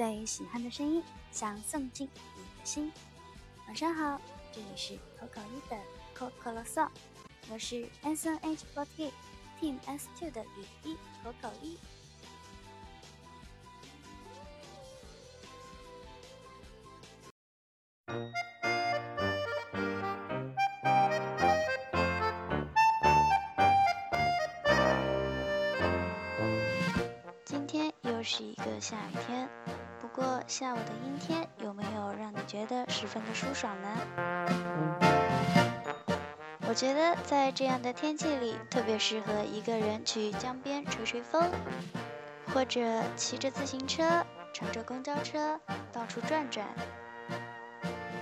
最喜欢的声音，想送进你的心。晚上好，这里是口口一的口口啰嗦，我是 S N H forty Team S two 的雨一口口一。今天又是一个下雨天，过下午的阴天有没有让你觉得十分的舒爽呢？我觉得在这样的天气里，特别适合一个人去江边吹吹风，或者骑着自行车、乘着公交车到处转转。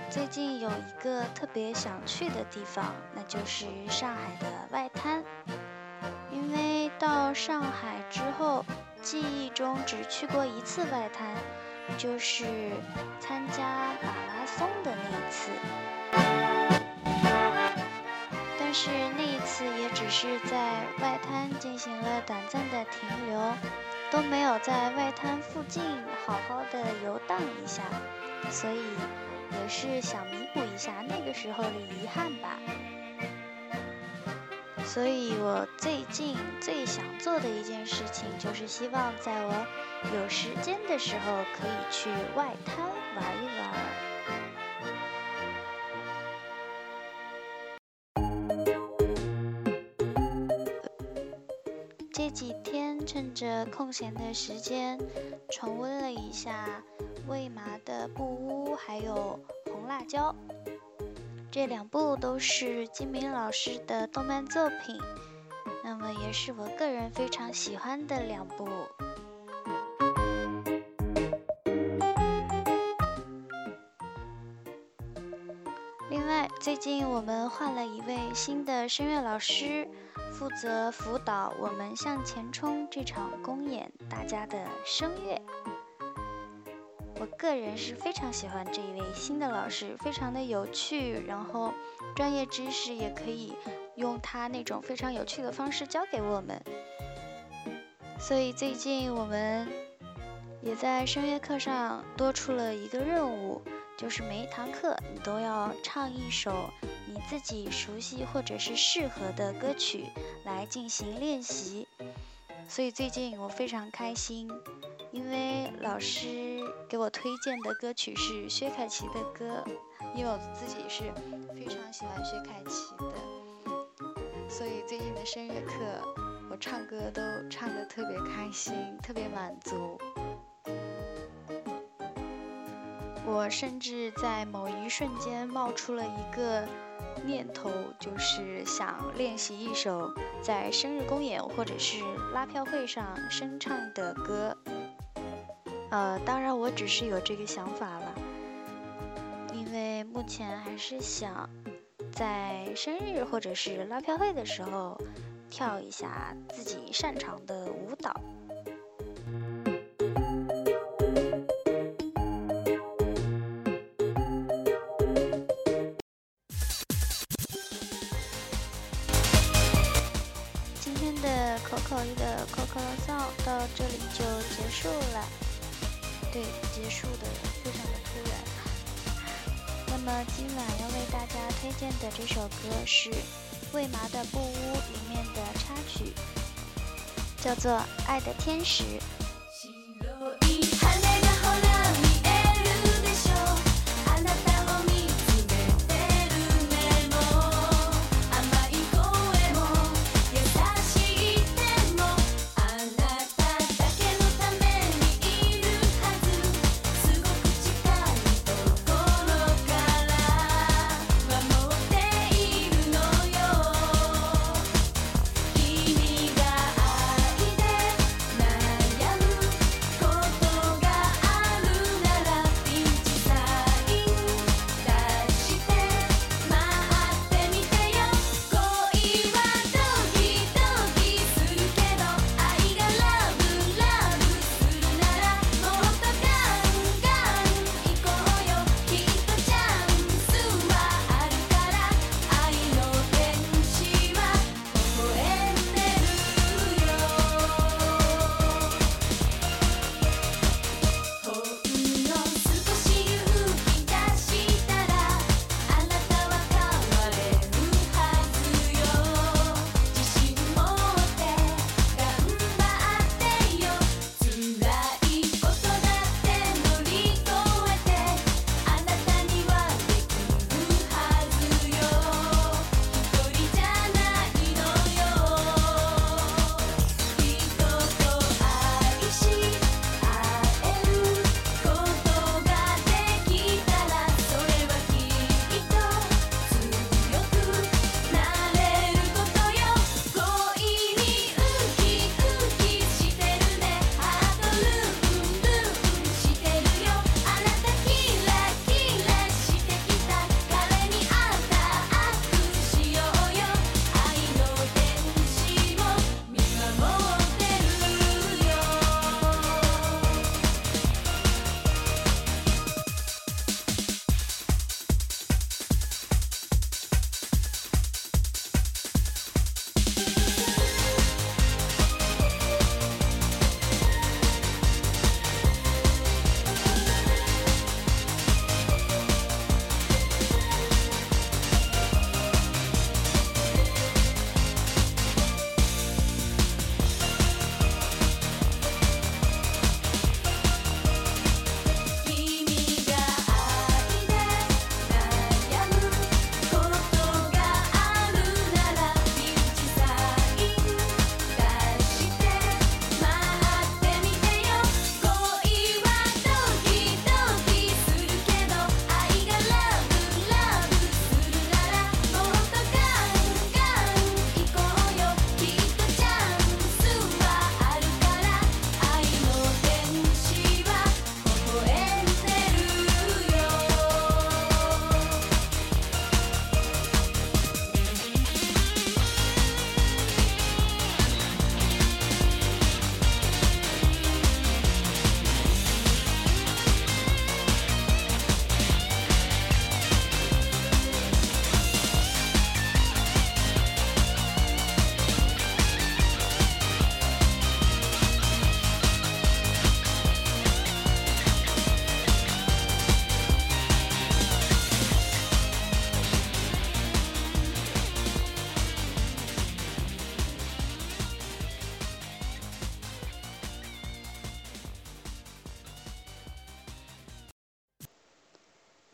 最近有一个特别想去的地方，那就是上海的外滩，因为到上海之后。记忆中只去过一次外滩，就是参加马拉松的那一次。但是那一次也只是在外滩进行了短暂的停留，都没有在外滩附近好好的游荡一下，所以也是想弥补一下那个时候的遗憾吧。所以我最近最想做的一件事情，就是希望在我有时间的时候，可以去外滩玩一玩。这几天趁着空闲的时间，重温了一下魏麻的《布屋》，还有《红辣椒》。这两部都是金明老师的动漫作品，那么也是我个人非常喜欢的两部。另外，最近我们换了一位新的声乐老师，负责辅导我们向前冲这场公演大家的声乐。我个人是非常喜欢这一位新的老师，非常的有趣，然后专业知识也可以用他那种非常有趣的方式教给我们。所以最近我们也在声乐课上多出了一个任务，就是每一堂课你都要唱一首你自己熟悉或者是适合的歌曲来进行练习。所以最近我非常开心。因为老师给我推荐的歌曲是薛凯琪的歌，因为我自己是非常喜欢薛凯琪的，所以最近的声乐课我唱歌都唱得特别开心，特别满足。我甚至在某一瞬间冒出了一个念头，就是想练习一首在生日公演或者是拉票会上声唱的歌。呃，当然，我只是有这个想法了，因为目前还是想在生日或者是拉票会的时候跳一下自己擅长的舞蹈。口口一的口口啰嗦到这里就结束了。对，结束的非常的突然。那么今晚要为大家推荐的这首歌是魏麻的《布屋》里面的插曲，叫做《爱的天使》。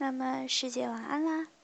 那么，师姐晚安啦。